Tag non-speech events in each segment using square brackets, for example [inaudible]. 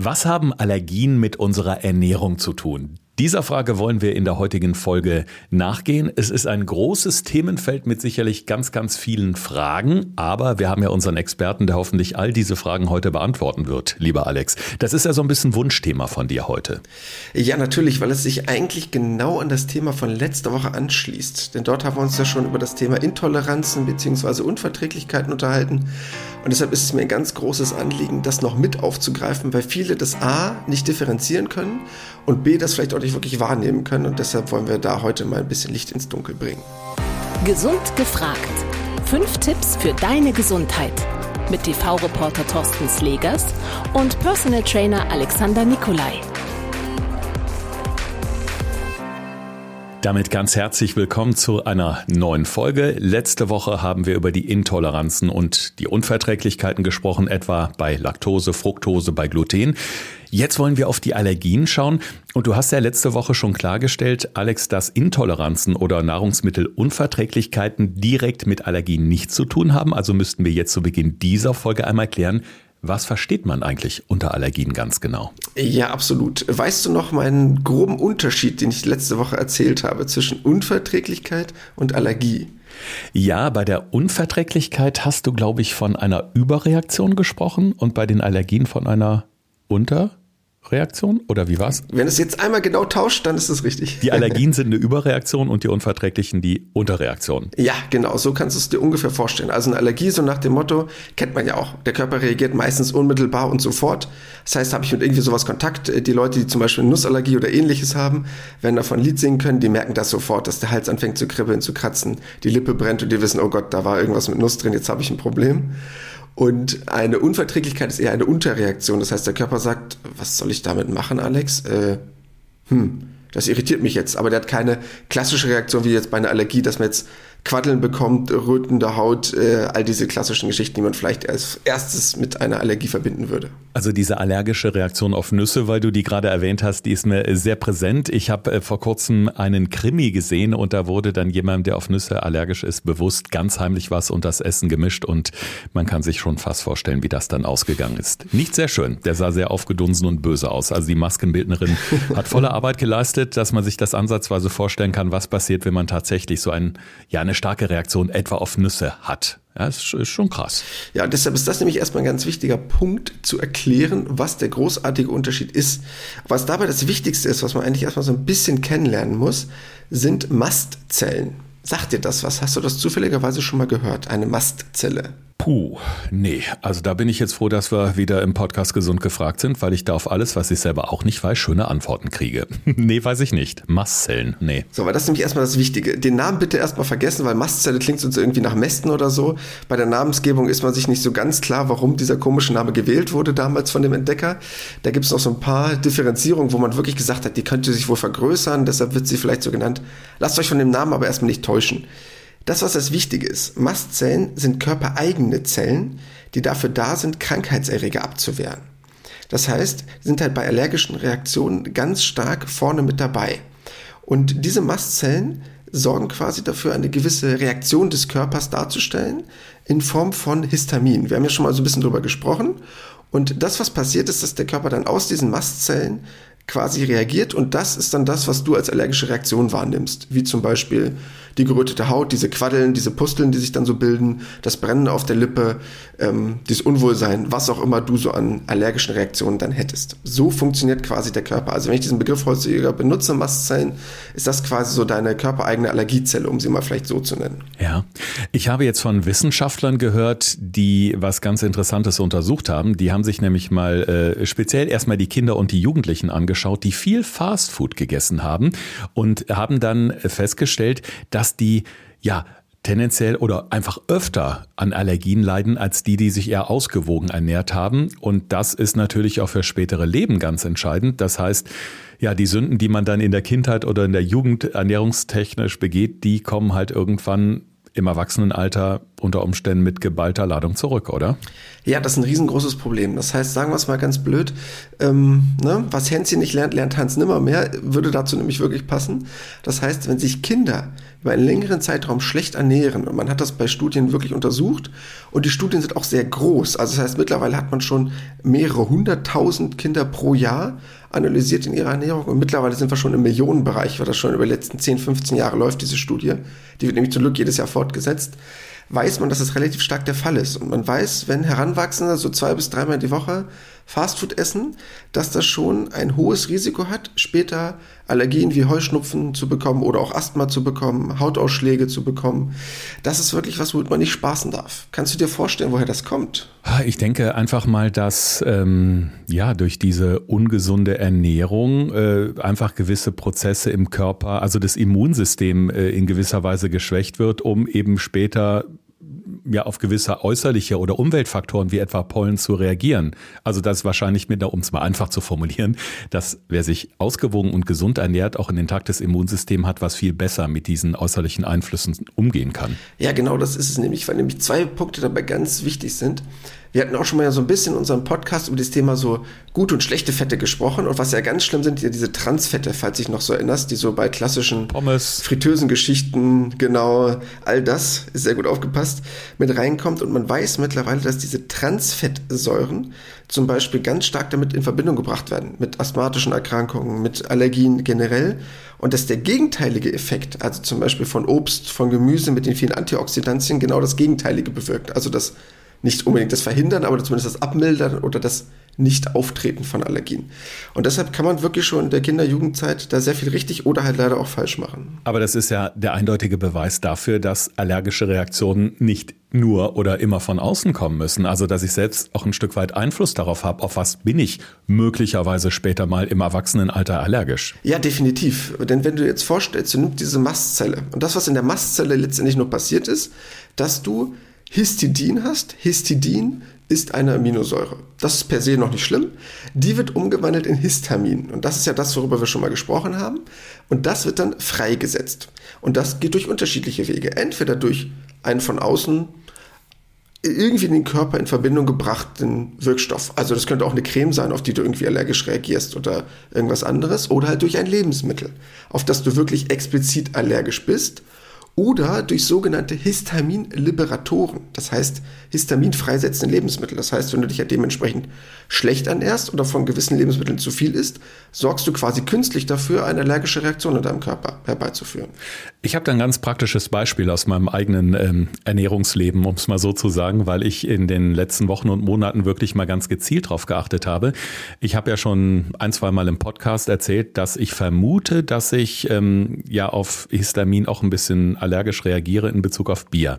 Was haben Allergien mit unserer Ernährung zu tun? Dieser Frage wollen wir in der heutigen Folge nachgehen. Es ist ein großes Themenfeld mit sicherlich ganz, ganz vielen Fragen, aber wir haben ja unseren Experten, der hoffentlich all diese Fragen heute beantworten wird, lieber Alex. Das ist ja so ein bisschen Wunschthema von dir heute. Ja, natürlich, weil es sich eigentlich genau an das Thema von letzter Woche anschließt. Denn dort haben wir uns ja schon über das Thema Intoleranzen bzw. Unverträglichkeiten unterhalten. Und deshalb ist es mir ein ganz großes Anliegen, das noch mit aufzugreifen, weil viele das A nicht differenzieren können und B das vielleicht auch nicht wirklich wahrnehmen können. Und deshalb wollen wir da heute mal ein bisschen Licht ins Dunkel bringen. Gesund gefragt. Fünf Tipps für deine Gesundheit. Mit TV-Reporter Thorsten Slegers und Personal Trainer Alexander Nikolai. Damit ganz herzlich willkommen zu einer neuen Folge. Letzte Woche haben wir über die Intoleranzen und die Unverträglichkeiten gesprochen, etwa bei Laktose, Fructose, bei Gluten. Jetzt wollen wir auf die Allergien schauen. Und du hast ja letzte Woche schon klargestellt, Alex, dass Intoleranzen oder Nahrungsmittelunverträglichkeiten direkt mit Allergien nichts zu tun haben. Also müssten wir jetzt zu Beginn dieser Folge einmal klären, was versteht man eigentlich unter Allergien ganz genau? Ja, absolut. Weißt du noch meinen groben Unterschied, den ich letzte Woche erzählt habe, zwischen Unverträglichkeit und Allergie? Ja, bei der Unverträglichkeit hast du, glaube ich, von einer Überreaktion gesprochen und bei den Allergien von einer Unter Reaktion oder wie war's? Wenn es jetzt einmal genau tauscht, dann ist es richtig. Die [laughs] Allergien sind eine Überreaktion und die Unverträglichen die Unterreaktion. Ja, genau, so kannst du es dir ungefähr vorstellen. Also eine Allergie, so nach dem Motto, kennt man ja auch. Der Körper reagiert meistens unmittelbar und sofort. Das heißt, habe ich mit irgendwie sowas Kontakt, äh, die Leute, die zum Beispiel eine Nussallergie oder ähnliches haben, werden davon ein Lied singen können, die merken das sofort, dass der Hals anfängt zu kribbeln, zu kratzen, die Lippe brennt und die wissen, oh Gott, da war irgendwas mit Nuss drin, jetzt habe ich ein Problem. Und eine Unverträglichkeit ist eher eine Unterreaktion. Das heißt, der Körper sagt, was soll ich damit machen, Alex? Äh, hm, das irritiert mich jetzt. Aber der hat keine klassische Reaktion wie jetzt bei einer Allergie, dass man jetzt Quaddeln bekommt, rötende Haut, äh, all diese klassischen Geschichten, die man vielleicht als erstes mit einer Allergie verbinden würde. Also diese allergische Reaktion auf Nüsse, weil du die gerade erwähnt hast, die ist mir sehr präsent. Ich habe äh, vor kurzem einen Krimi gesehen und da wurde dann jemand, der auf Nüsse allergisch ist, bewusst ganz heimlich was und das Essen gemischt und man kann sich schon fast vorstellen, wie das dann ausgegangen ist. Nicht sehr schön. Der sah sehr aufgedunsen und böse aus. Also die Maskenbildnerin [laughs] hat volle Arbeit geleistet, dass man sich das ansatzweise vorstellen kann, was passiert, wenn man tatsächlich so ein, ja, eine starke Reaktion etwa auf Nüsse hat. Ist, ist schon krass. Ja, deshalb ist das nämlich erstmal ein ganz wichtiger Punkt zu erklären, was der großartige Unterschied ist. Was dabei das Wichtigste ist, was man eigentlich erstmal so ein bisschen kennenlernen muss, sind Mastzellen. Sagt dir das was? Hast du das zufälligerweise schon mal gehört? Eine Mastzelle. Puh, nee. Also da bin ich jetzt froh, dass wir wieder im Podcast gesund gefragt sind, weil ich da auf alles, was ich selber auch nicht weiß, schöne Antworten kriege. [laughs] nee, weiß ich nicht. Mastzellen, nee. So, aber das ist nämlich erstmal das Wichtige. Den Namen bitte erstmal vergessen, weil Mastzelle klingt uns irgendwie nach Mästen oder so. Bei der Namensgebung ist man sich nicht so ganz klar, warum dieser komische Name gewählt wurde damals von dem Entdecker. Da gibt es noch so ein paar Differenzierungen, wo man wirklich gesagt hat, die könnte sich wohl vergrößern, deshalb wird sie vielleicht so genannt. Lasst euch von dem Namen aber erstmal nicht täuschen. Das, was das Wichtige ist, Mastzellen sind körpereigene Zellen, die dafür da sind, Krankheitserreger abzuwehren. Das heißt, sind halt bei allergischen Reaktionen ganz stark vorne mit dabei. Und diese Mastzellen sorgen quasi dafür, eine gewisse Reaktion des Körpers darzustellen in Form von Histamin. Wir haben ja schon mal so ein bisschen drüber gesprochen. Und das, was passiert ist, dass der Körper dann aus diesen Mastzellen quasi reagiert und das ist dann das, was du als allergische Reaktion wahrnimmst, wie zum Beispiel die gerötete Haut, diese Quaddeln, diese Pusteln, die sich dann so bilden, das Brennen auf der Lippe, ähm, dieses Unwohlsein, was auch immer du so an allergischen Reaktionen dann hättest. So funktioniert quasi der Körper. Also wenn ich diesen Begriff häufiger benutze, Mastzellen, ist das quasi so deine körpereigene Allergiezelle, um sie mal vielleicht so zu nennen. Ja, ich habe jetzt von Wissenschaftlern gehört, die was ganz Interessantes untersucht haben. Die haben sich nämlich mal äh, speziell erstmal die Kinder und die Jugendlichen angeschaut, die viel Fastfood gegessen haben und haben dann festgestellt, dass dass die ja tendenziell oder einfach öfter an Allergien leiden als die, die sich eher ausgewogen ernährt haben. Und das ist natürlich auch für spätere Leben ganz entscheidend. Das heißt, ja, die Sünden, die man dann in der Kindheit oder in der Jugend ernährungstechnisch begeht, die kommen halt irgendwann im Erwachsenenalter unter Umständen mit geballter Ladung zurück, oder? Ja, das ist ein riesengroßes Problem. Das heißt, sagen wir es mal ganz blöd, ähm, ne, was Hänschen nicht lernt, lernt Hans nimmer mehr, würde dazu nämlich wirklich passen. Das heißt, wenn sich Kinder über einen längeren Zeitraum schlecht ernähren, und man hat das bei Studien wirklich untersucht, und die Studien sind auch sehr groß, also das heißt, mittlerweile hat man schon mehrere hunderttausend Kinder pro Jahr analysiert in ihrer Ernährung und mittlerweile sind wir schon im Millionenbereich, weil das schon über die letzten 10, 15 Jahre läuft, diese Studie. Die wird nämlich zum Glück jedes Jahr fortgesetzt weiß man, dass es relativ stark der Fall ist. Und man weiß, wenn Heranwachsende so zwei bis dreimal die Woche Fastfood essen, dass das schon ein hohes Risiko hat, später Allergien wie Heuschnupfen zu bekommen oder auch Asthma zu bekommen, Hautausschläge zu bekommen. Das ist wirklich was, womit man nicht spaßen darf. Kannst du dir vorstellen, woher das kommt? Ich denke einfach mal, dass ähm, ja durch diese ungesunde Ernährung äh, einfach gewisse Prozesse im Körper, also das Immunsystem äh, in gewisser Weise geschwächt wird, um eben später ja auf gewisse äußerliche oder Umweltfaktoren wie etwa Pollen zu reagieren. Also das ist wahrscheinlich mit, um es mal einfach zu formulieren, dass wer sich ausgewogen und gesund ernährt, auch ein intaktes Immunsystem hat, was viel besser mit diesen äußerlichen Einflüssen umgehen kann. Ja, genau, das ist es nämlich, weil nämlich zwei Punkte dabei ganz wichtig sind. Wir hatten auch schon mal ja so ein bisschen in unserem Podcast über das Thema so gute und schlechte Fette gesprochen. Und was ja ganz schlimm sind, ja diese Transfette, falls dich noch so erinnerst, die so bei klassischen Pommes, fritösen Geschichten, genau, all das ist sehr gut aufgepasst, mit reinkommt. Und man weiß mittlerweile, dass diese Transfettsäuren zum Beispiel ganz stark damit in Verbindung gebracht werden, mit asthmatischen Erkrankungen, mit Allergien generell. Und dass der gegenteilige Effekt, also zum Beispiel von Obst, von Gemüse mit den vielen Antioxidantien, genau das Gegenteilige bewirkt. Also das nicht unbedingt das Verhindern, aber zumindest das Abmildern oder das Nicht-Auftreten von Allergien. Und deshalb kann man wirklich schon in der Kinder-Jugendzeit da sehr viel richtig oder halt leider auch falsch machen. Aber das ist ja der eindeutige Beweis dafür, dass allergische Reaktionen nicht nur oder immer von außen kommen müssen. Also dass ich selbst auch ein Stück weit Einfluss darauf habe, auf was bin ich möglicherweise später mal im Erwachsenenalter allergisch. Ja, definitiv. Denn wenn du jetzt vorstellst, du nimmst diese Mastzelle und das, was in der Mastzelle letztendlich nur passiert ist, dass du Histidin hast. Histidin ist eine Aminosäure. Das ist per se noch nicht schlimm. Die wird umgewandelt in Histamin. Und das ist ja das, worüber wir schon mal gesprochen haben. Und das wird dann freigesetzt. Und das geht durch unterschiedliche Wege. Entweder durch einen von außen irgendwie in den Körper in Verbindung gebrachten Wirkstoff. Also das könnte auch eine Creme sein, auf die du irgendwie allergisch reagierst oder irgendwas anderes. Oder halt durch ein Lebensmittel, auf das du wirklich explizit allergisch bist oder durch sogenannte Histaminliberatoren, das heißt Histamin freisetzende Lebensmittel. Das heißt, wenn du dich ja dementsprechend schlecht ernährst oder von gewissen Lebensmitteln zu viel isst, sorgst du quasi künstlich dafür, eine allergische Reaktion in deinem Körper herbeizuführen. Ich habe da ein ganz praktisches Beispiel aus meinem eigenen ähm, Ernährungsleben, um es mal so zu sagen, weil ich in den letzten Wochen und Monaten wirklich mal ganz gezielt darauf geachtet habe. Ich habe ja schon ein, zwei Mal im Podcast erzählt, dass ich vermute, dass ich ähm, ja auf Histamin auch ein bisschen allergisch reagiere in Bezug auf Bier.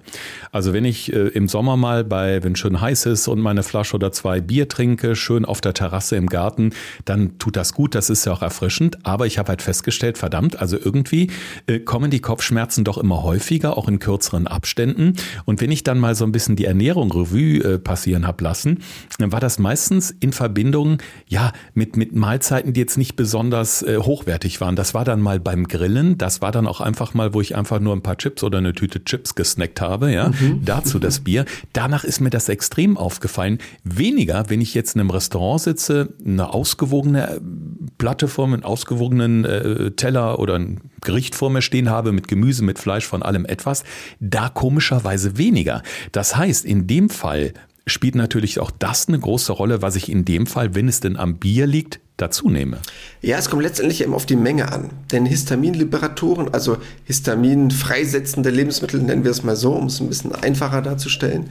Also wenn ich äh, im Sommer mal bei, wenn schön heiß ist und meine Flasche oder zwei Bier trinke, schön auf der Terrasse im Garten, dann tut das gut, das ist ja auch erfrischend. Aber ich habe halt festgestellt, verdammt, also irgendwie äh, kommen die Kopfschmerzen doch immer häufiger, auch in kürzeren Abständen. Und wenn ich dann mal so ein bisschen die Ernährung Revue äh, passieren habe lassen, dann war das meistens in Verbindung, ja, mit, mit Mahlzeiten, die jetzt nicht besonders äh, hochwertig waren. Das war dann mal beim Grillen, das war dann auch einfach mal, wo ich einfach nur ein paar Chips oder eine Tüte Chips gesnackt habe, ja. Mhm. Dazu das [laughs] Bier. Danach ist mir das extrem aufgefallen. Weniger, wenn ich jetzt in einem Restaurant sitze, eine ausgewogene äh, Platte vor mir, einen ausgewogenen äh, Teller oder ein Gericht vor mir stehen habe mit Gemüse, mit Fleisch, von allem etwas. Da komischerweise weniger. Das heißt, in dem Fall spielt natürlich auch das eine große Rolle, was ich in dem Fall, wenn es denn am Bier liegt, dazu nehme. Ja, es kommt letztendlich eben auf die Menge an. Denn Histaminliberatoren, also Histamin freisetzende Lebensmittel, nennen wir es mal so, um es ein bisschen einfacher darzustellen,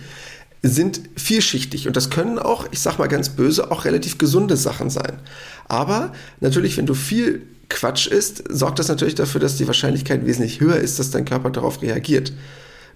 sind vielschichtig und das können auch, ich sag mal ganz böse, auch relativ gesunde Sachen sein. Aber natürlich, wenn du viel Quatsch isst, sorgt das natürlich dafür, dass die Wahrscheinlichkeit wesentlich höher ist, dass dein Körper darauf reagiert.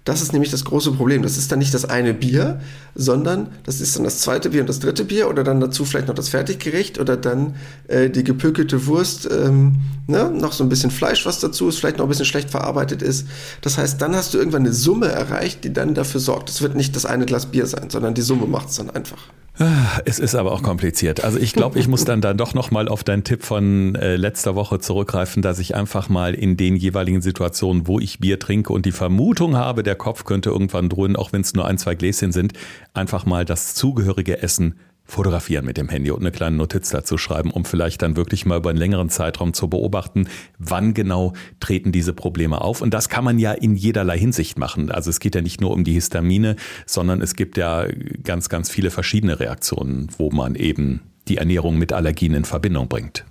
Das ist nämlich das große Problem. Das ist dann nicht das eine Bier, sondern das ist dann das zweite Bier und das dritte Bier oder dann dazu vielleicht noch das Fertiggericht oder dann äh, die gepökelte Wurst, ähm, ne? noch so ein bisschen Fleisch, was dazu ist, vielleicht noch ein bisschen schlecht verarbeitet ist. Das heißt, dann hast du irgendwann eine Summe erreicht, die dann dafür sorgt. Es wird nicht das eine Glas Bier sein, sondern die Summe macht es dann einfach. Ah, es ist aber auch kompliziert. Also ich glaube, ich muss dann dann doch nochmal auf deinen Tipp von äh, letzter Woche zurückgreifen, dass ich einfach mal in den jeweiligen Situationen, wo ich Bier trinke und die Vermutung habe, der der Kopf könnte irgendwann drohen, auch wenn es nur ein, zwei Gläschen sind, einfach mal das zugehörige Essen fotografieren mit dem Handy und eine kleine Notiz dazu schreiben, um vielleicht dann wirklich mal über einen längeren Zeitraum zu beobachten, wann genau treten diese Probleme auf. Und das kann man ja in jederlei Hinsicht machen. Also es geht ja nicht nur um die Histamine, sondern es gibt ja ganz, ganz viele verschiedene Reaktionen, wo man eben die Ernährung mit Allergien in Verbindung bringt.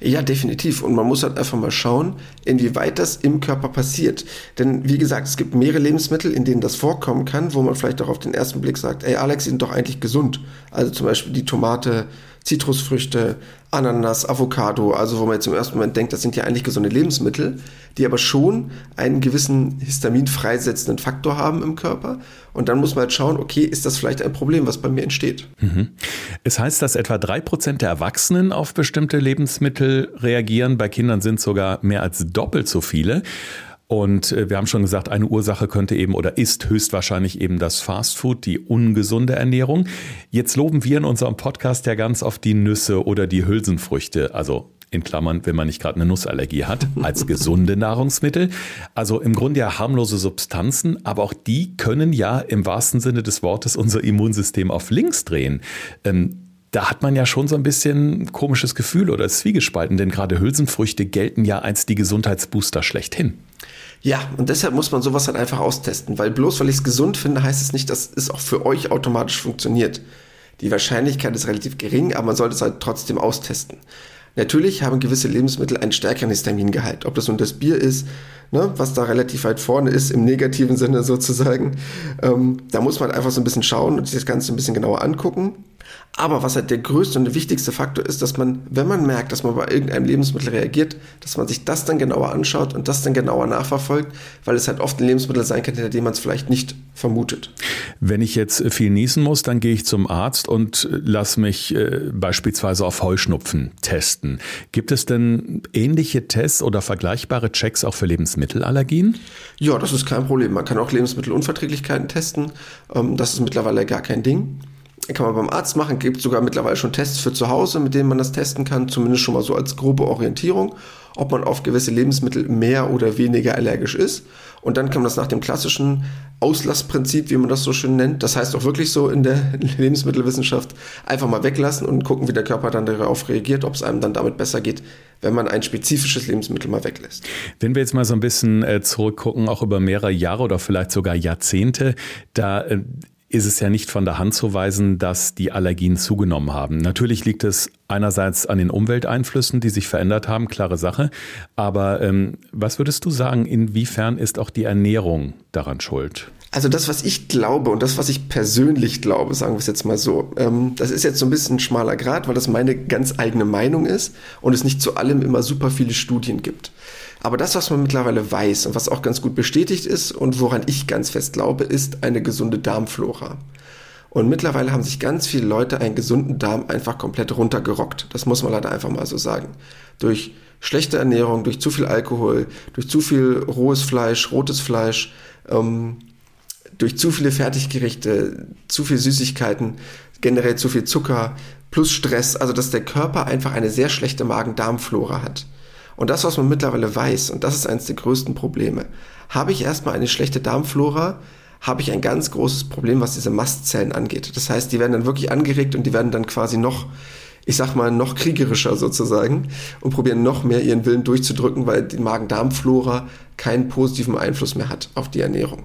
Ja, definitiv. Und man muss halt einfach mal schauen, inwieweit das im Körper passiert. Denn wie gesagt, es gibt mehrere Lebensmittel, in denen das vorkommen kann, wo man vielleicht auch auf den ersten Blick sagt, ey Alex, die sind doch eigentlich gesund. Also zum Beispiel die Tomate, Zitrusfrüchte, Ananas, Avocado, also wo man jetzt im ersten Moment denkt, das sind ja eigentlich gesunde Lebensmittel, die aber schon einen gewissen Histamin freisetzenden Faktor haben im Körper. Und dann muss man halt schauen, okay, ist das vielleicht ein Problem, was bei mir entsteht? Mhm. Es heißt, dass etwa drei Prozent der Erwachsenen auf bestimmte Lebensmittel reagieren. Bei Kindern sind sogar mehr als doppelt so viele. Und äh, wir haben schon gesagt, eine Ursache könnte eben oder ist höchstwahrscheinlich eben das Fastfood, die ungesunde Ernährung. Jetzt loben wir in unserem Podcast ja ganz oft die Nüsse oder die Hülsenfrüchte, also in Klammern, wenn man nicht gerade eine Nussallergie hat, [laughs] als gesunde Nahrungsmittel. Also im Grunde ja harmlose Substanzen, aber auch die können ja im wahrsten Sinne des Wortes unser Immunsystem auf links drehen. Ähm, da hat man ja schon so ein bisschen komisches Gefühl oder Zwiegespalten, denn gerade Hülsenfrüchte gelten ja als die Gesundheitsbooster schlechthin. Ja, und deshalb muss man sowas halt einfach austesten, weil bloß weil ich es gesund finde, heißt es nicht, dass es auch für euch automatisch funktioniert. Die Wahrscheinlichkeit ist relativ gering, aber man sollte es halt trotzdem austesten. Natürlich haben gewisse Lebensmittel einen stärkeren Histamingehalt. Ob das nun das Bier ist, ne, was da relativ weit vorne ist, im negativen Sinne sozusagen. Ähm, da muss man halt einfach so ein bisschen schauen und sich das Ganze ein bisschen genauer angucken. Aber was halt der größte und der wichtigste Faktor ist, dass man, wenn man merkt, dass man bei irgendeinem Lebensmittel reagiert, dass man sich das dann genauer anschaut und das dann genauer nachverfolgt, weil es halt oft ein Lebensmittel sein kann, hinter dem man es vielleicht nicht vermutet. Wenn ich jetzt viel niesen muss, dann gehe ich zum Arzt und lasse mich äh, beispielsweise auf Heuschnupfen testen. Gibt es denn ähnliche Tests oder vergleichbare Checks auch für Lebensmittelallergien? Ja, das ist kein Problem. Man kann auch Lebensmittelunverträglichkeiten testen. Ähm, das ist mittlerweile gar kein Ding kann man beim Arzt machen, gibt sogar mittlerweile schon Tests für zu Hause, mit denen man das testen kann, zumindest schon mal so als grobe Orientierung, ob man auf gewisse Lebensmittel mehr oder weniger allergisch ist. Und dann kann man das nach dem klassischen Auslassprinzip, wie man das so schön nennt, das heißt auch wirklich so in der [laughs] Lebensmittelwissenschaft, einfach mal weglassen und gucken, wie der Körper dann darauf reagiert, ob es einem dann damit besser geht, wenn man ein spezifisches Lebensmittel mal weglässt. Wenn wir jetzt mal so ein bisschen äh, zurückgucken, auch über mehrere Jahre oder vielleicht sogar Jahrzehnte, da äh, ist es ja nicht von der Hand zu weisen, dass die Allergien zugenommen haben. Natürlich liegt es einerseits an den Umwelteinflüssen, die sich verändert haben, klare Sache. Aber ähm, was würdest du sagen, inwiefern ist auch die Ernährung daran schuld? Also das, was ich glaube und das, was ich persönlich glaube, sagen wir es jetzt mal so, ähm, das ist jetzt so ein bisschen ein schmaler Grad, weil das meine ganz eigene Meinung ist und es nicht zu allem immer super viele Studien gibt. Aber das, was man mittlerweile weiß und was auch ganz gut bestätigt ist und woran ich ganz fest glaube, ist eine gesunde Darmflora. Und mittlerweile haben sich ganz viele Leute einen gesunden Darm einfach komplett runtergerockt. Das muss man leider einfach mal so sagen. Durch schlechte Ernährung, durch zu viel Alkohol, durch zu viel rohes Fleisch, rotes Fleisch, ähm, durch zu viele Fertiggerichte, zu viel Süßigkeiten, generell zu viel Zucker, plus Stress. Also dass der Körper einfach eine sehr schlechte Magen-Darm-Flora hat. Und das, was man mittlerweile weiß, und das ist eines der größten Probleme, habe ich erstmal eine schlechte Darmflora, habe ich ein ganz großes Problem, was diese Mastzellen angeht. Das heißt, die werden dann wirklich angeregt und die werden dann quasi noch, ich sag mal, noch kriegerischer sozusagen und probieren noch mehr ihren Willen durchzudrücken, weil die Magen-Darm-Flora keinen positiven Einfluss mehr hat auf die Ernährung.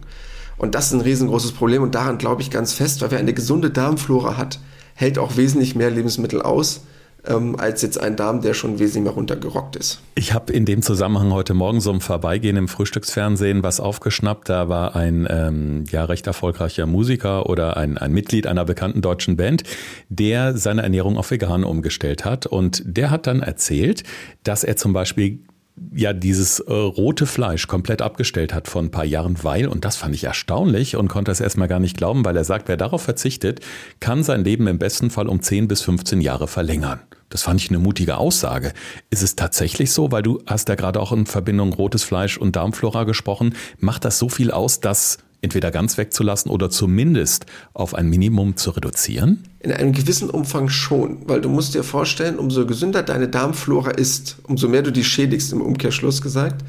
Und das ist ein riesengroßes Problem und daran glaube ich ganz fest, weil wer eine gesunde Darmflora hat, hält auch wesentlich mehr Lebensmittel aus ähm, als jetzt ein Darm, der schon wesentlich mehr runtergerockt ist. Ich habe in dem Zusammenhang heute Morgen so im Vorbeigehen im Frühstücksfernsehen was aufgeschnappt. Da war ein ähm, ja recht erfolgreicher Musiker oder ein, ein Mitglied einer bekannten deutschen Band, der seine Ernährung auf vegan umgestellt hat. Und der hat dann erzählt, dass er zum Beispiel ja dieses äh, rote Fleisch komplett abgestellt hat vor ein paar Jahren, weil, und das fand ich erstaunlich und konnte es erstmal gar nicht glauben, weil er sagt, wer darauf verzichtet, kann sein Leben im besten Fall um 10 bis 15 Jahre verlängern. Das fand ich eine mutige Aussage. Ist es tatsächlich so, weil du hast ja gerade auch in Verbindung rotes Fleisch und Darmflora gesprochen, macht das so viel aus, dass entweder ganz wegzulassen oder zumindest auf ein Minimum zu reduzieren? In einem gewissen Umfang schon, weil du musst dir vorstellen, umso gesünder deine Darmflora ist, umso mehr du die schädigst, im Umkehrschluss gesagt,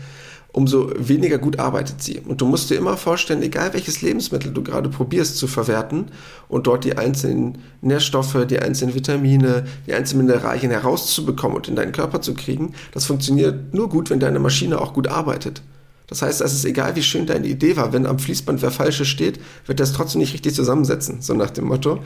umso weniger gut arbeitet sie. Und du musst dir immer vorstellen, egal welches Lebensmittel du gerade probierst zu verwerten und dort die einzelnen Nährstoffe, die einzelnen Vitamine, die einzelnen Mineralien herauszubekommen und in deinen Körper zu kriegen, das funktioniert nur gut, wenn deine Maschine auch gut arbeitet. Das heißt, es ist egal, wie schön deine Idee war, wenn am Fließband wer Falsches steht, wird das trotzdem nicht richtig zusammensetzen, so nach dem Motto.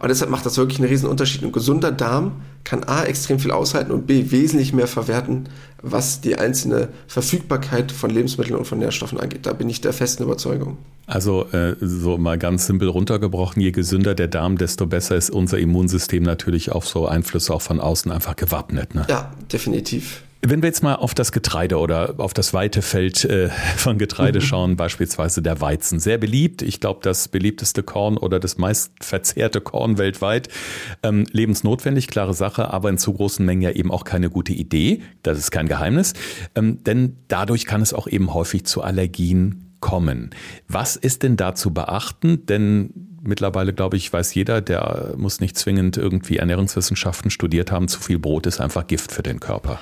Und deshalb macht das wirklich einen riesen Unterschied. Ein gesunder Darm kann A extrem viel aushalten und B wesentlich mehr verwerten, was die einzelne Verfügbarkeit von Lebensmitteln und von Nährstoffen angeht. Da bin ich der festen Überzeugung. Also äh, so mal ganz simpel runtergebrochen, je gesünder der Darm, desto besser ist unser Immunsystem natürlich auf so Einflüsse auch von außen einfach gewappnet. Ne? Ja, definitiv. Wenn wir jetzt mal auf das Getreide oder auf das weite Feld äh, von Getreide mhm. schauen, beispielsweise der Weizen, sehr beliebt. Ich glaube, das beliebteste Korn oder das meist verzehrte Korn weltweit. Ähm, lebensnotwendig, klare Sache, aber in zu großen Mengen ja eben auch keine gute Idee. Das ist kein Geheimnis. Ähm, denn dadurch kann es auch eben häufig zu Allergien kommen. Was ist denn da zu beachten? Denn mittlerweile, glaube ich, weiß jeder, der muss nicht zwingend irgendwie Ernährungswissenschaften studiert haben. Zu viel Brot ist einfach Gift für den Körper.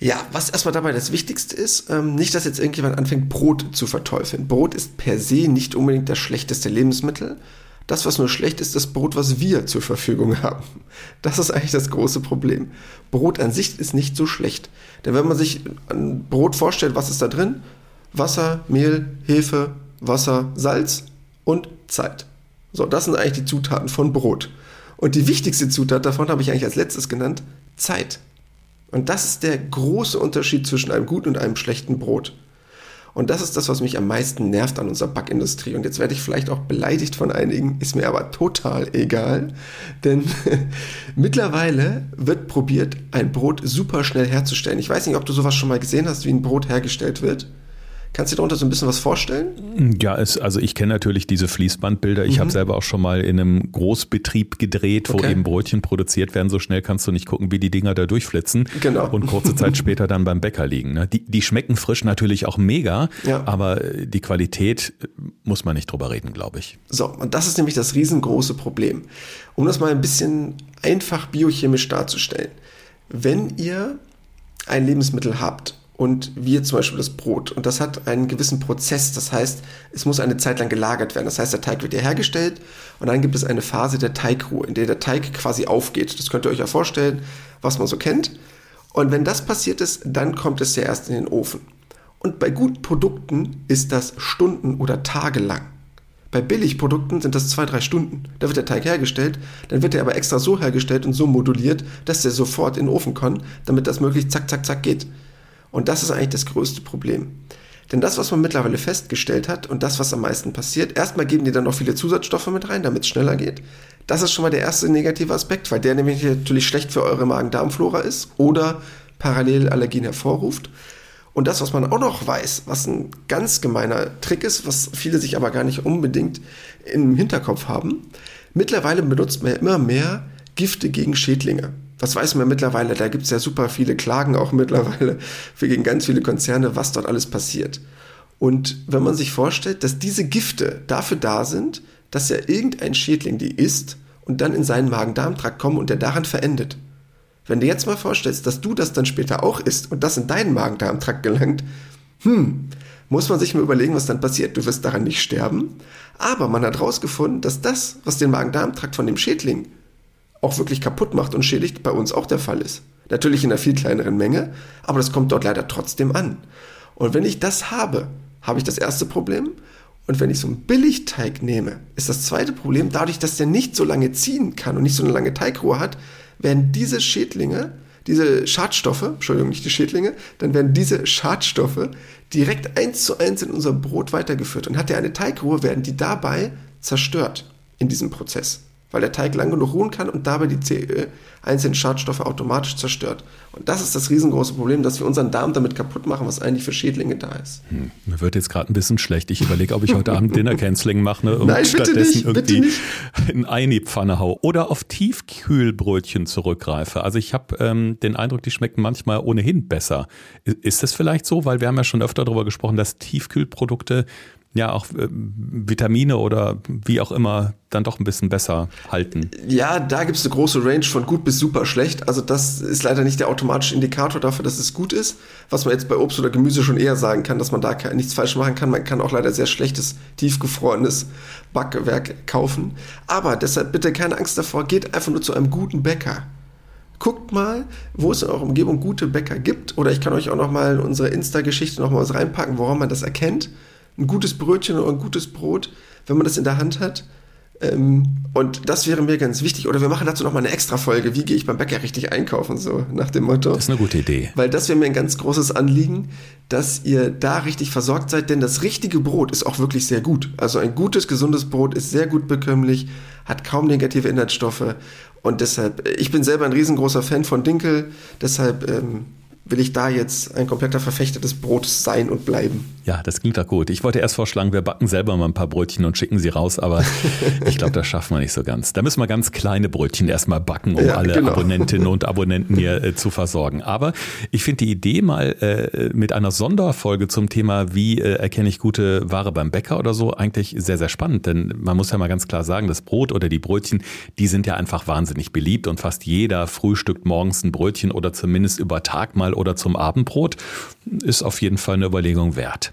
Ja, was erstmal dabei das Wichtigste ist, ähm, nicht, dass jetzt irgendjemand anfängt, Brot zu verteufeln. Brot ist per se nicht unbedingt das schlechteste Lebensmittel. Das, was nur schlecht ist, das Brot, was wir zur Verfügung [laughs] haben. Das ist eigentlich das große Problem. Brot an sich ist nicht so schlecht. Denn wenn man sich ein Brot vorstellt, was ist da drin? Wasser, Mehl, Hefe, Wasser, Salz und Zeit. So, das sind eigentlich die Zutaten von Brot. Und die wichtigste Zutat davon habe ich eigentlich als letztes genannt, Zeit. Und das ist der große Unterschied zwischen einem guten und einem schlechten Brot. Und das ist das, was mich am meisten nervt an unserer Backindustrie. Und jetzt werde ich vielleicht auch beleidigt von einigen, ist mir aber total egal. Denn [laughs] mittlerweile wird probiert, ein Brot super schnell herzustellen. Ich weiß nicht, ob du sowas schon mal gesehen hast, wie ein Brot hergestellt wird. Kannst du dir darunter so ein bisschen was vorstellen? Ja, es, also ich kenne natürlich diese Fließbandbilder. Ich mhm. habe selber auch schon mal in einem Großbetrieb gedreht, wo okay. eben Brötchen produziert werden. So schnell kannst du nicht gucken, wie die Dinger da durchflitzen. Genau. Und kurze [laughs] Zeit später dann beim Bäcker liegen. Ne? Die, die schmecken frisch natürlich auch mega, ja. aber die Qualität muss man nicht drüber reden, glaube ich. So, und das ist nämlich das riesengroße Problem. Um das mal ein bisschen einfach biochemisch darzustellen. Wenn ihr ein Lebensmittel habt und wie zum Beispiel das Brot. Und das hat einen gewissen Prozess. Das heißt, es muss eine Zeit lang gelagert werden. Das heißt, der Teig wird hier hergestellt und dann gibt es eine Phase der Teigruhe, in der der Teig quasi aufgeht. Das könnt ihr euch ja vorstellen, was man so kennt. Und wenn das passiert ist, dann kommt es ja erst in den Ofen. Und bei guten Produkten ist das Stunden oder Tage lang. Bei Billigprodukten sind das zwei, drei Stunden. Da wird der Teig hergestellt, dann wird er aber extra so hergestellt und so moduliert, dass der sofort in den Ofen kann, damit das möglichst zack, zack, zack geht. Und das ist eigentlich das größte Problem. Denn das, was man mittlerweile festgestellt hat und das, was am meisten passiert, erstmal geben die dann noch viele Zusatzstoffe mit rein, damit es schneller geht. Das ist schon mal der erste negative Aspekt, weil der nämlich natürlich schlecht für eure Magen-Darm-Flora ist oder parallel Allergien hervorruft. Und das, was man auch noch weiß, was ein ganz gemeiner Trick ist, was viele sich aber gar nicht unbedingt im Hinterkopf haben, mittlerweile benutzt man ja immer mehr Gifte gegen Schädlinge was weiß man mittlerweile? Da gibt es ja super viele Klagen auch mittlerweile gegen ganz viele Konzerne, was dort alles passiert. Und wenn man sich vorstellt, dass diese Gifte dafür da sind, dass ja irgendein Schädling die isst und dann in seinen Magen-Darm-Trakt kommt und der daran verendet. Wenn du jetzt mal vorstellst, dass du das dann später auch isst und das in deinen Magen-Darm-Trakt gelangt, hm, muss man sich mal überlegen, was dann passiert. Du wirst daran nicht sterben, aber man hat herausgefunden, dass das, was den Magen-Darm-Trakt von dem Schädling auch wirklich kaputt macht und schädigt, bei uns auch der Fall ist. Natürlich in einer viel kleineren Menge, aber das kommt dort leider trotzdem an. Und wenn ich das habe, habe ich das erste Problem. Und wenn ich so einen Billigteig nehme, ist das zweite Problem, dadurch, dass der nicht so lange ziehen kann und nicht so eine lange Teigruhe hat, werden diese Schädlinge, diese Schadstoffe, Entschuldigung, nicht die Schädlinge, dann werden diese Schadstoffe direkt eins zu eins in unser Brot weitergeführt. Und hat er eine Teigruhe, werden die dabei zerstört in diesem Prozess weil der Teig lang genug ruhen kann und dabei die äh, einzelnen Schadstoffe automatisch zerstört. Und das ist das riesengroße Problem, dass wir unseren Darm damit kaputt machen, was eigentlich für Schädlinge da ist. Hm, mir wird jetzt gerade ein bisschen schlecht. Ich überlege, ob ich heute Abend [laughs] Dinner Canceling mache ne, und Nein, stattdessen nicht, irgendwie in eine Pfanne hau oder auf Tiefkühlbrötchen zurückgreife. Also ich habe ähm, den Eindruck, die schmecken manchmal ohnehin besser. Ist das vielleicht so? Weil wir haben ja schon öfter darüber gesprochen, dass Tiefkühlprodukte ja auch äh, Vitamine oder wie auch immer dann doch ein bisschen besser halten. Ja, da gibt es eine große Range von gut bis super schlecht. Also das ist leider nicht der automatische Indikator dafür, dass es gut ist. Was man jetzt bei Obst oder Gemüse schon eher sagen kann, dass man da nichts falsch machen kann. Man kann auch leider sehr schlechtes, tiefgefrorenes Backwerk kaufen. Aber deshalb bitte keine Angst davor, geht einfach nur zu einem guten Bäcker. Guckt mal, wo es in eurer Umgebung gute Bäcker gibt. Oder ich kann euch auch noch mal in unsere Insta-Geschichte noch mal was reinpacken, woran man das erkennt ein gutes Brötchen oder ein gutes Brot, wenn man das in der Hand hat. Ähm, und das wäre mir ganz wichtig. Oder wir machen dazu nochmal eine extra Folge. Wie gehe ich beim Bäcker richtig einkaufen? So nach dem Motto. Das ist eine gute Idee. Weil das wäre mir ein ganz großes Anliegen, dass ihr da richtig versorgt seid. Denn das richtige Brot ist auch wirklich sehr gut. Also ein gutes, gesundes Brot ist sehr gut bekömmlich, hat kaum negative Inhaltsstoffe. Und deshalb, ich bin selber ein riesengroßer Fan von Dinkel. Deshalb ähm, will ich da jetzt ein kompletter Verfechter des Brotes sein und bleiben. Ja, das klingt doch gut. Ich wollte erst vorschlagen, wir backen selber mal ein paar Brötchen und schicken sie raus, aber [laughs] ich glaube, das schaffen wir nicht so ganz. Da müssen wir ganz kleine Brötchen erstmal backen, um ja, alle genau. Abonnentinnen und [laughs] Abonnenten hier äh, zu versorgen. Aber ich finde die Idee mal äh, mit einer Sonderfolge zum Thema, wie äh, erkenne ich gute Ware beim Bäcker oder so, eigentlich sehr, sehr spannend. Denn man muss ja mal ganz klar sagen, das Brot oder die Brötchen, die sind ja einfach wahnsinnig beliebt und fast jeder frühstückt morgens ein Brötchen oder zumindest über Tag mal oder zum Abendbrot, ist auf jeden Fall eine Überlegung wert.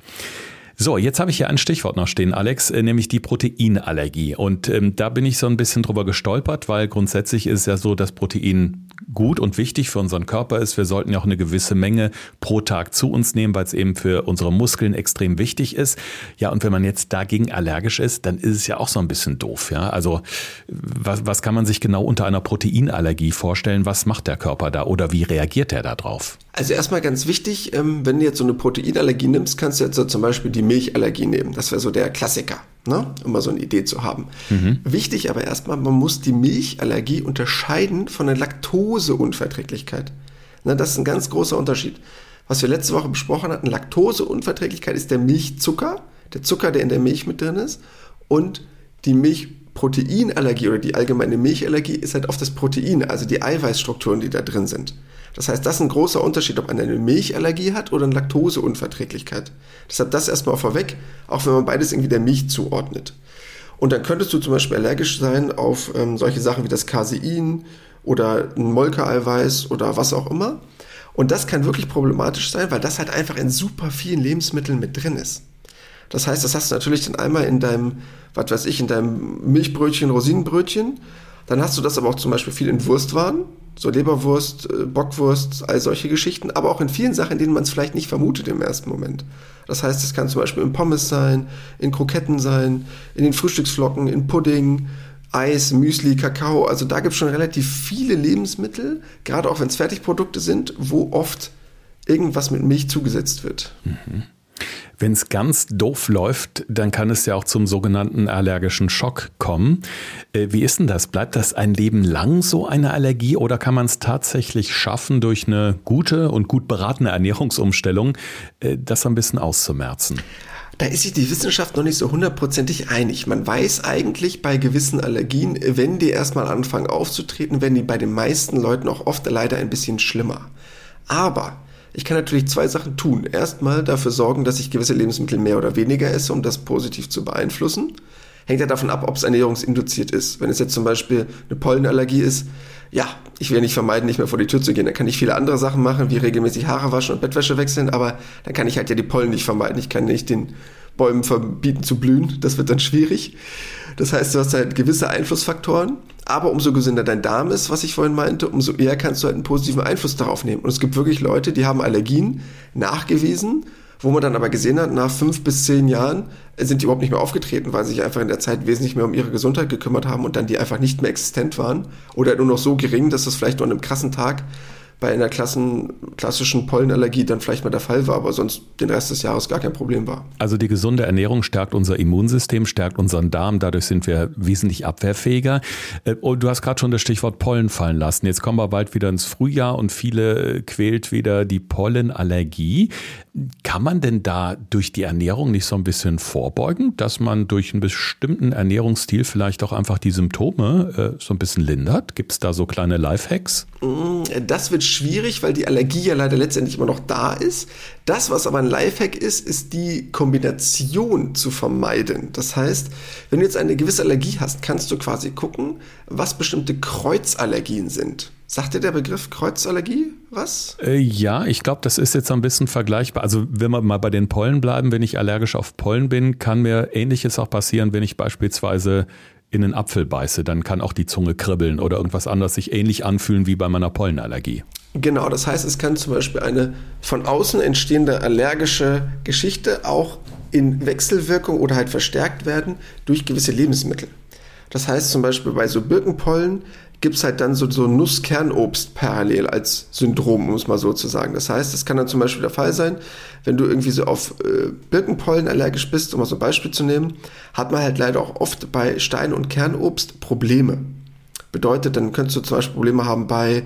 So, jetzt habe ich hier ein Stichwort noch stehen, Alex, äh, nämlich die Proteinallergie. Und ähm, da bin ich so ein bisschen drüber gestolpert, weil grundsätzlich ist es ja so, dass Protein gut und wichtig für unseren Körper ist. Wir sollten ja auch eine gewisse Menge pro Tag zu uns nehmen, weil es eben für unsere Muskeln extrem wichtig ist. Ja, und wenn man jetzt dagegen allergisch ist, dann ist es ja auch so ein bisschen doof. Ja, also was, was kann man sich genau unter einer Proteinallergie vorstellen? Was macht der Körper da oder wie reagiert er darauf? Also erstmal ganz wichtig, ähm, wenn du jetzt so eine Proteinallergie nimmst, kannst du jetzt so zum Beispiel die Milchallergie nehmen. Das wäre so der Klassiker ne? um mal so eine Idee zu haben. Mhm. Wichtig aber erstmal, man muss die Milchallergie unterscheiden von der Laktoseunverträglichkeit. Ne, das ist ein ganz großer Unterschied. Was wir letzte Woche besprochen hatten, Laktoseunverträglichkeit ist der Milchzucker, der Zucker, der in der Milch mit drin ist, und die Milchproteinallergie oder die allgemeine Milchallergie ist halt auf das Protein, also die Eiweißstrukturen, die da drin sind. Das heißt, das ist ein großer Unterschied, ob man eine Milchallergie hat oder eine Laktoseunverträglichkeit. Deshalb das erstmal vorweg, auch wenn man beides irgendwie der Milch zuordnet. Und dann könntest du zum Beispiel allergisch sein auf ähm, solche Sachen wie das Casein oder ein Molkeeiweiß oder was auch immer. Und das kann wirklich problematisch sein, weil das halt einfach in super vielen Lebensmitteln mit drin ist. Das heißt, das hast du natürlich dann einmal in deinem, was weiß ich, in deinem Milchbrötchen, Rosinenbrötchen. Dann hast du das aber auch zum Beispiel viel in Wurstwaren so Leberwurst, äh, Bockwurst, all solche Geschichten, aber auch in vielen Sachen, in denen man es vielleicht nicht vermutet im ersten Moment. Das heißt, es kann zum Beispiel in Pommes sein, in Kroketten sein, in den Frühstücksflocken, in Pudding, Eis, Müsli, Kakao. Also da gibt es schon relativ viele Lebensmittel, gerade auch wenn es Fertigprodukte sind, wo oft irgendwas mit Milch zugesetzt wird. Mhm. Wenn es ganz doof läuft, dann kann es ja auch zum sogenannten allergischen Schock kommen. Äh, wie ist denn das? Bleibt das ein Leben lang so eine Allergie oder kann man es tatsächlich schaffen, durch eine gute und gut beratene Ernährungsumstellung äh, das ein bisschen auszumerzen? Da ist sich die Wissenschaft noch nicht so hundertprozentig einig. Man weiß eigentlich bei gewissen Allergien, wenn die erstmal anfangen aufzutreten, werden die bei den meisten Leuten auch oft leider ein bisschen schlimmer. Aber ich kann natürlich zwei Sachen tun. Erstmal dafür sorgen, dass ich gewisse Lebensmittel mehr oder weniger esse, um das positiv zu beeinflussen. Hängt ja davon ab, ob es ernährungsinduziert ist. Wenn es jetzt zum Beispiel eine Pollenallergie ist, ja, ich will nicht vermeiden, nicht mehr vor die Tür zu gehen. Dann kann ich viele andere Sachen machen, wie regelmäßig Haare waschen und Bettwäsche wechseln, aber dann kann ich halt ja die Pollen nicht vermeiden. Ich kann nicht den Bäumen verbieten zu blühen. Das wird dann schwierig. Das heißt, du hast halt gewisse Einflussfaktoren. Aber umso gesünder dein Darm ist, was ich vorhin meinte, umso eher kannst du halt einen positiven Einfluss darauf nehmen. Und es gibt wirklich Leute, die haben Allergien nachgewiesen, wo man dann aber gesehen hat, nach fünf bis zehn Jahren sind die überhaupt nicht mehr aufgetreten, weil sie sich einfach in der Zeit wesentlich mehr um ihre Gesundheit gekümmert haben und dann die einfach nicht mehr existent waren oder nur noch so gering, dass das vielleicht nur an einem krassen Tag bei einer Klassen, klassischen Pollenallergie dann vielleicht mal der Fall war, aber sonst den Rest des Jahres gar kein Problem war. Also die gesunde Ernährung stärkt unser Immunsystem, stärkt unseren Darm, dadurch sind wir wesentlich abwehrfähiger. Äh, und du hast gerade schon das Stichwort Pollen fallen lassen. Jetzt kommen wir bald wieder ins Frühjahr und viele äh, quält wieder die Pollenallergie. Kann man denn da durch die Ernährung nicht so ein bisschen vorbeugen, dass man durch einen bestimmten Ernährungsstil vielleicht auch einfach die Symptome äh, so ein bisschen lindert? Gibt es da so kleine Lifehacks? Mm, das wird schwierig, weil die Allergie ja leider letztendlich immer noch da ist. Das, was aber ein Lifehack ist, ist die Kombination zu vermeiden. Das heißt, wenn du jetzt eine gewisse Allergie hast, kannst du quasi gucken, was bestimmte Kreuzallergien sind. Sagt dir der Begriff Kreuzallergie was? Äh, ja, ich glaube, das ist jetzt ein bisschen vergleichbar. Also wenn wir mal bei den Pollen bleiben, wenn ich allergisch auf Pollen bin, kann mir ähnliches auch passieren, wenn ich beispielsweise in einen Apfel beiße, dann kann auch die Zunge kribbeln oder irgendwas anderes sich ähnlich anfühlen wie bei meiner Pollenallergie. Genau, das heißt, es kann zum Beispiel eine von außen entstehende allergische Geschichte auch in Wechselwirkung oder halt verstärkt werden durch gewisse Lebensmittel. Das heißt zum Beispiel bei so Birkenpollen gibt es halt dann so, so Nusskernobst parallel als Syndrom, um es mal so zu sagen. Das heißt, es kann dann zum Beispiel der Fall sein, wenn du irgendwie so auf äh, Birkenpollen allergisch bist, um mal so ein Beispiel zu nehmen, hat man halt leider auch oft bei Stein- und Kernobst Probleme. Bedeutet, dann könntest du zum Beispiel Probleme haben bei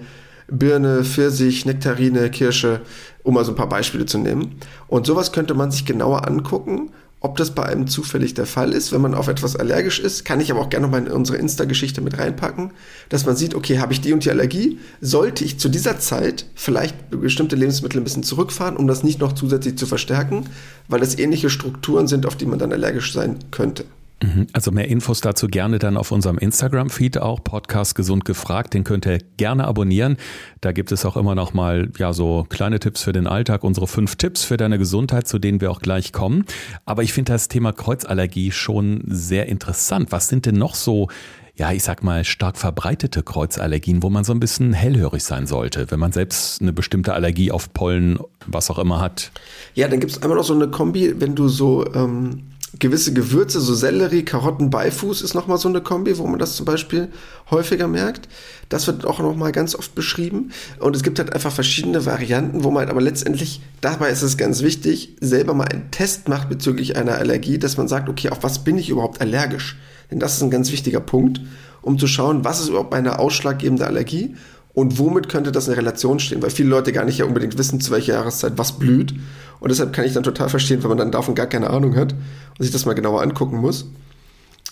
Birne, Pfirsich, Nektarine, Kirsche, um mal so ein paar Beispiele zu nehmen. Und sowas könnte man sich genauer angucken ob das bei einem zufällig der Fall ist, wenn man auf etwas allergisch ist, kann ich aber auch gerne nochmal in unsere Insta-Geschichte mit reinpacken, dass man sieht, okay, habe ich die und die Allergie, sollte ich zu dieser Zeit vielleicht bestimmte Lebensmittel ein bisschen zurückfahren, um das nicht noch zusätzlich zu verstärken, weil es ähnliche Strukturen sind, auf die man dann allergisch sein könnte. Mhm. Also mehr Infos dazu gerne dann auf unserem Instagram-Feed auch, Podcast Gesund gefragt. Den könnt ihr gerne abonnieren. Da gibt es auch immer noch mal ja so kleine Tipps für den Alltag, unsere fünf Tipps für deine Gesundheit, zu denen wir auch gleich kommen. Aber ich finde das Thema Kreuzallergie schon sehr interessant. Was sind denn noch so ja, ich sag mal, stark verbreitete Kreuzallergien, wo man so ein bisschen hellhörig sein sollte, wenn man selbst eine bestimmte Allergie auf Pollen, was auch immer hat. Ja, dann gibt es einmal noch so eine Kombi, wenn du so ähm, gewisse Gewürze, so Sellerie, Karotten, Beifuß ist nochmal so eine Kombi, wo man das zum Beispiel häufiger merkt. Das wird auch nochmal ganz oft beschrieben. Und es gibt halt einfach verschiedene Varianten, wo man halt aber letztendlich, dabei ist es ganz wichtig, selber mal einen Test macht bezüglich einer Allergie, dass man sagt, okay, auf was bin ich überhaupt allergisch? Denn das ist ein ganz wichtiger Punkt, um zu schauen, was ist überhaupt eine ausschlaggebende Allergie und womit könnte das in Relation stehen, weil viele Leute gar nicht ja unbedingt wissen, zu welcher Jahreszeit was blüht. Und deshalb kann ich dann total verstehen, wenn man dann davon gar keine Ahnung hat und sich das mal genauer angucken muss.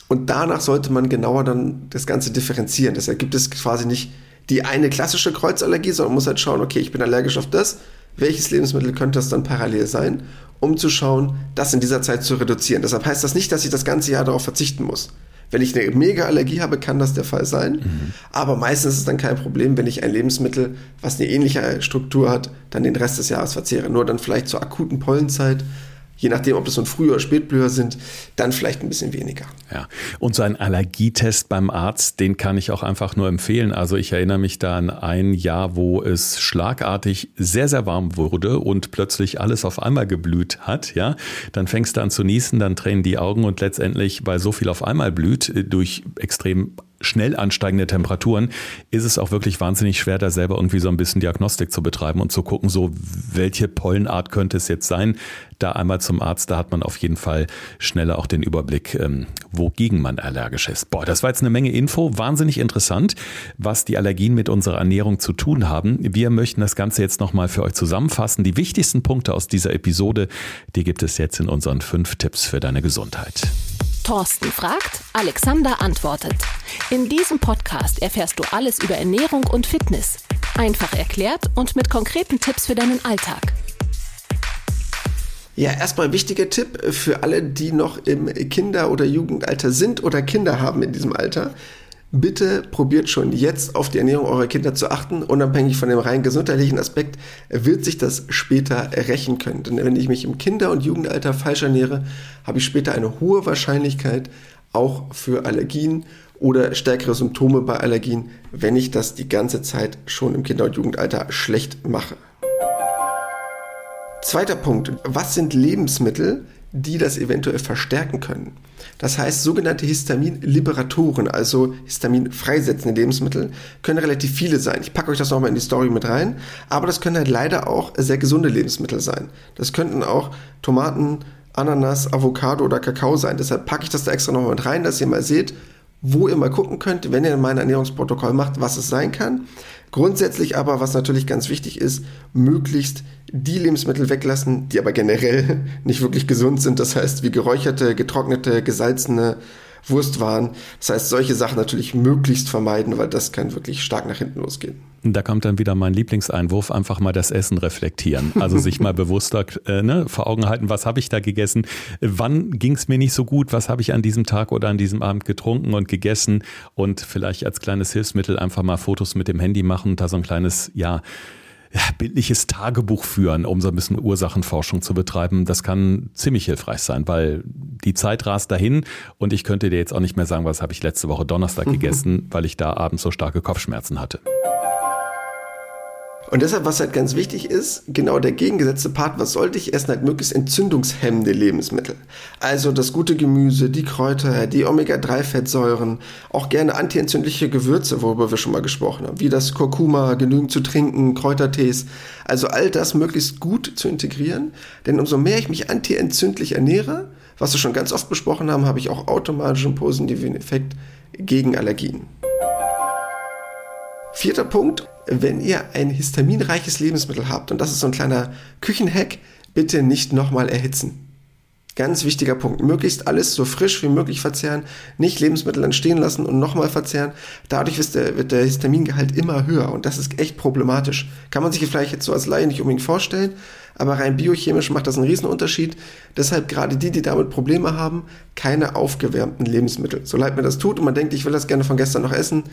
Und danach sollte man genauer dann das Ganze differenzieren. Deshalb gibt es quasi nicht die eine klassische Kreuzallergie, sondern man muss halt schauen, okay, ich bin allergisch auf das. Welches Lebensmittel könnte das dann parallel sein, um zu schauen, das in dieser Zeit zu reduzieren. Deshalb heißt das nicht, dass ich das ganze Jahr darauf verzichten muss. Wenn ich eine mega Allergie habe, kann das der Fall sein. Mhm. Aber meistens ist es dann kein Problem, wenn ich ein Lebensmittel, was eine ähnliche Struktur hat, dann den Rest des Jahres verzehre. Nur dann vielleicht zur akuten Pollenzeit je nachdem, ob das so ein Früh- oder Spätblüher sind, dann vielleicht ein bisschen weniger. Ja, und so ein Allergietest beim Arzt, den kann ich auch einfach nur empfehlen. Also ich erinnere mich da an ein Jahr, wo es schlagartig sehr, sehr warm wurde und plötzlich alles auf einmal geblüht hat. Ja, dann fängst du an zu niesen, dann tränen die Augen und letztendlich, weil so viel auf einmal blüht, durch extrem schnell ansteigende Temperaturen ist es auch wirklich wahnsinnig schwer, da selber irgendwie so ein bisschen Diagnostik zu betreiben und zu gucken, so welche Pollenart könnte es jetzt sein. Da einmal zum Arzt, da hat man auf jeden Fall schneller auch den Überblick, ähm, wogegen man allergisch ist. Boah, das war jetzt eine Menge Info, wahnsinnig interessant, was die Allergien mit unserer Ernährung zu tun haben. Wir möchten das Ganze jetzt nochmal für euch zusammenfassen. Die wichtigsten Punkte aus dieser Episode, die gibt es jetzt in unseren fünf Tipps für deine Gesundheit. Thorsten fragt, Alexander antwortet. In diesem Podcast erfährst du alles über Ernährung und Fitness. Einfach erklärt und mit konkreten Tipps für deinen Alltag. Ja, erstmal ein wichtiger Tipp für alle, die noch im Kinder- oder Jugendalter sind oder Kinder haben in diesem Alter bitte probiert schon jetzt auf die Ernährung eurer Kinder zu achten. Unabhängig von dem rein gesundheitlichen Aspekt wird sich das später rächen können. Denn wenn ich mich im Kinder- und Jugendalter falsch ernähre, habe ich später eine hohe Wahrscheinlichkeit auch für Allergien oder stärkere Symptome bei Allergien, wenn ich das die ganze Zeit schon im Kinder- und Jugendalter schlecht mache. Zweiter Punkt. Was sind Lebensmittel, die das eventuell verstärken können. Das heißt, sogenannte Histaminliberatoren, also Histamin freisetzende Lebensmittel, können relativ viele sein. Ich packe euch das nochmal in die Story mit rein, aber das können halt leider auch sehr gesunde Lebensmittel sein. Das könnten auch Tomaten, Ananas, Avocado oder Kakao sein. Deshalb packe ich das da extra nochmal mit rein, dass ihr mal seht, wo ihr mal gucken könnt, wenn ihr mein Ernährungsprotokoll macht, was es sein kann. Grundsätzlich aber, was natürlich ganz wichtig ist, möglichst die Lebensmittel weglassen, die aber generell [laughs] nicht wirklich gesund sind. Das heißt, wie geräucherte, getrocknete, gesalzene Wurstwaren. Das heißt, solche Sachen natürlich möglichst vermeiden, weil das kann wirklich stark nach hinten losgehen. Da kommt dann wieder mein Lieblingseinwurf, einfach mal das Essen reflektieren. Also sich mal [laughs] bewusster äh, ne, vor Augen halten, was habe ich da gegessen, wann ging es mir nicht so gut, was habe ich an diesem Tag oder an diesem Abend getrunken und gegessen und vielleicht als kleines Hilfsmittel einfach mal Fotos mit dem Handy machen, da so ein kleines, ja, ja, bildliches Tagebuch führen, um so ein bisschen Ursachenforschung zu betreiben. Das kann ziemlich hilfreich sein, weil die Zeit rast dahin und ich könnte dir jetzt auch nicht mehr sagen, was habe ich letzte Woche Donnerstag [laughs] gegessen, weil ich da abends so starke Kopfschmerzen hatte. Und deshalb, was halt ganz wichtig ist, genau der gegengesetzte Part, was sollte ich essen, halt möglichst entzündungshemmende Lebensmittel. Also das gute Gemüse, die Kräuter, die Omega-3-Fettsäuren, auch gerne antientzündliche Gewürze, worüber wir schon mal gesprochen haben, wie das Kurkuma, genügend zu trinken, Kräutertees. Also all das möglichst gut zu integrieren, denn umso mehr ich mich antientzündlich ernähre, was wir schon ganz oft besprochen haben, habe ich auch automatisch einen positiven Effekt gegen Allergien. Vierter Punkt, wenn ihr ein histaminreiches Lebensmittel habt, und das ist so ein kleiner Küchenhack, bitte nicht nochmal erhitzen. Ganz wichtiger Punkt. Möglichst alles so frisch wie möglich verzehren, nicht Lebensmittel dann stehen lassen und nochmal verzehren. Dadurch wird der, wird der Histamingehalt immer höher und das ist echt problematisch. Kann man sich vielleicht jetzt so als Laie nicht unbedingt vorstellen, aber rein biochemisch macht das einen Riesenunterschied. Deshalb gerade die, die damit Probleme haben, keine aufgewärmten Lebensmittel. So leid mir das tut und man denkt, ich will das gerne von gestern noch essen,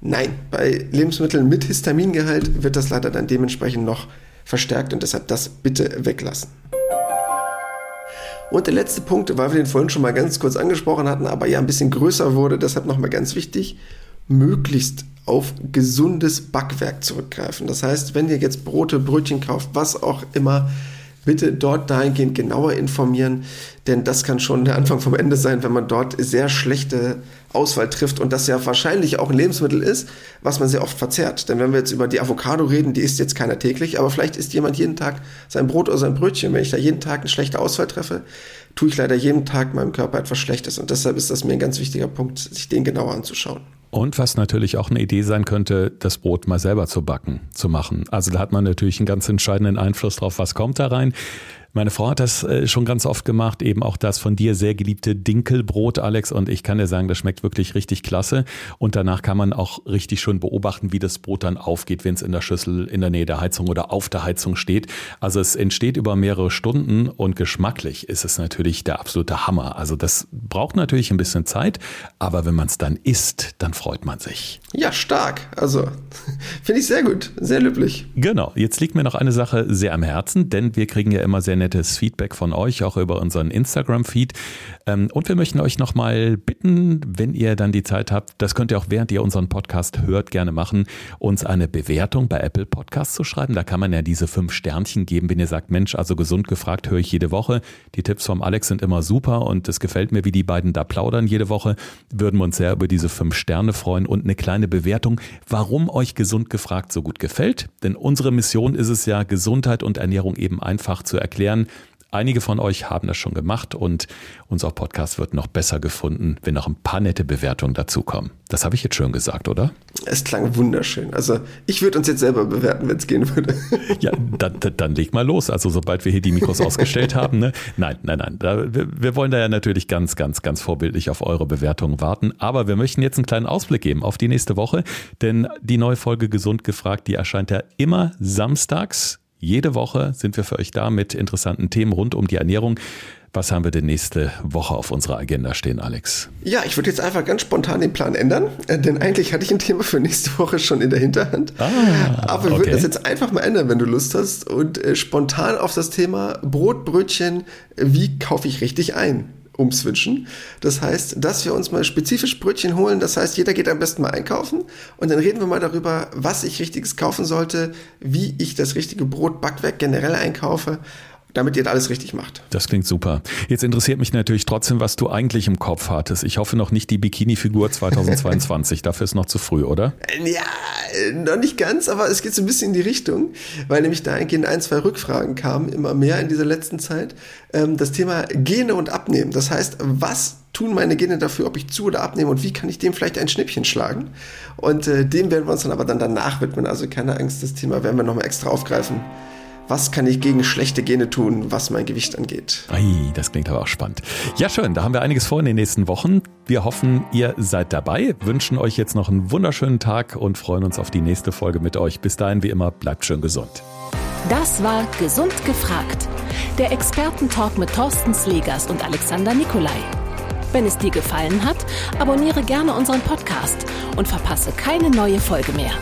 Nein, bei Lebensmitteln mit Histamingehalt wird das leider dann dementsprechend noch verstärkt und deshalb das bitte weglassen. Und der letzte Punkt, weil wir den vorhin schon mal ganz kurz angesprochen hatten, aber ja ein bisschen größer wurde, deshalb nochmal ganz wichtig, möglichst auf gesundes Backwerk zurückgreifen. Das heißt, wenn ihr jetzt Brote, Brötchen kauft, was auch immer, bitte dort dahingehend genauer informieren, denn das kann schon der Anfang vom Ende sein, wenn man dort sehr schlechte Auswahl trifft und das ja wahrscheinlich auch ein Lebensmittel ist, was man sehr oft verzehrt. Denn wenn wir jetzt über die Avocado reden, die isst jetzt keiner täglich, aber vielleicht isst jemand jeden Tag sein Brot oder sein Brötchen. Wenn ich da jeden Tag eine schlechte Auswahl treffe, tue ich leider jeden Tag meinem Körper etwas Schlechtes und deshalb ist das mir ein ganz wichtiger Punkt, sich den genauer anzuschauen. Und was natürlich auch eine Idee sein könnte, das Brot mal selber zu backen, zu machen. Also da hat man natürlich einen ganz entscheidenden Einfluss drauf, was kommt da rein. Meine Frau hat das äh, schon ganz oft gemacht, eben auch das von dir sehr geliebte Dinkelbrot, Alex. Und ich kann dir sagen, das schmeckt wirklich richtig klasse. Und danach kann man auch richtig schön beobachten, wie das Brot dann aufgeht, wenn es in der Schüssel in der Nähe der Heizung oder auf der Heizung steht. Also es entsteht über mehrere Stunden und geschmacklich ist es natürlich der absolute Hammer. Also das braucht natürlich ein bisschen Zeit, aber wenn man es dann isst, dann freut man sich. Ja, stark. Also [laughs] finde ich sehr gut, sehr löblich. Genau. Jetzt liegt mir noch eine Sache sehr am Herzen, denn wir kriegen ja immer sehr nettes Feedback von euch, auch über unseren Instagram-Feed. Ähm, und wir möchten euch nochmal bitten, wenn ihr dann die Zeit habt, das könnt ihr auch während ihr unseren Podcast hört, gerne machen, uns eine Bewertung bei Apple Podcasts zu schreiben. Da kann man ja diese fünf Sternchen geben, wenn ihr sagt, Mensch, also gesund gefragt höre ich jede Woche. Die Tipps vom Alex sind immer super und es gefällt mir, wie die beiden da plaudern jede Woche. Würden wir uns sehr über diese fünf Sterne freuen und eine kleine Bewertung, warum euch gesund gefragt so gut gefällt. Denn unsere Mission ist es ja, Gesundheit und Ernährung eben einfach zu erklären erklären. Einige von euch haben das schon gemacht und unser Podcast wird noch besser gefunden, wenn noch ein paar nette Bewertungen dazukommen. Das habe ich jetzt schön gesagt, oder? Es klang wunderschön. Also ich würde uns jetzt selber bewerten, wenn es gehen würde. [laughs] Ja, dann, dann leg mal los. Also sobald wir hier die Mikros ausgestellt haben. Ne? Nein, nein, nein. Da, wir, wir wollen da ja natürlich ganz, ganz, ganz vorbildlich auf eure Bewertungen warten. Aber wir möchten jetzt einen kleinen Ausblick geben auf die nächste Woche. Denn die neue Folge Gesund gefragt, die erscheint ja immer samstags jede Woche sind wir für euch da mit interessanten Themen rund um die Ernährung. Was haben wir denn nächste Woche auf unserer Agenda stehen, Alex? Ja, ich würde jetzt einfach ganz spontan den Plan ändern, äh, denn eigentlich hatte ich ein Thema für nächste Woche schon in der Hinterhand. Ah, Aber wir okay. würden das jetzt einfach mal ändern, wenn du Lust hast und äh, spontan auf das Thema Brotbrötchen, wie kaufe ich richtig ein? Umswitchen. Das heißt, dass wir uns mal spezifisch Brötchen holen. Das heißt, jeder geht am besten mal einkaufen und dann reden wir mal darüber, was ich richtiges kaufen sollte, wie ich das richtige Brotbackwerk generell einkaufe damit ihr alles richtig macht. Das klingt super. Jetzt interessiert mich natürlich trotzdem, was du eigentlich im Kopf hattest. Ich hoffe noch nicht die Bikini-Figur 2022. [laughs] Dafür ist noch zu früh, oder? Ja, noch nicht ganz, aber es geht so ein bisschen in die Richtung, weil nämlich dahingehend ein, zwei Rückfragen kamen, immer mehr in dieser letzten Zeit. Ähm, das Thema Gene und Abnehmen. Das heißt, was tun meine Gene dafür, ob ich zu oder abnehme und wie kann ich dem vielleicht ein Schnippchen schlagen? Und äh, dem werden wir uns dann aber dann danach widmen. Also keine Angst, das Thema werden wir nochmal extra aufgreifen. Was kann ich gegen schlechte Gene tun, was mein Gewicht angeht? Ei, das klingt aber auch spannend. Ja, schön, da haben wir einiges vor in den nächsten Wochen. Wir hoffen, ihr seid dabei, wünschen euch jetzt noch einen wunderschönen Tag und freuen uns auf die nächste Folge mit euch. Bis dahin, wie immer, bleibt schön gesund. Das war Gesund gefragt. Der Expertentalk mit Thorsten Slegers und Alexander Nikolai. Wenn es dir gefallen hat, abonniere gerne unseren Podcast und verpasse keine neue Folge mehr.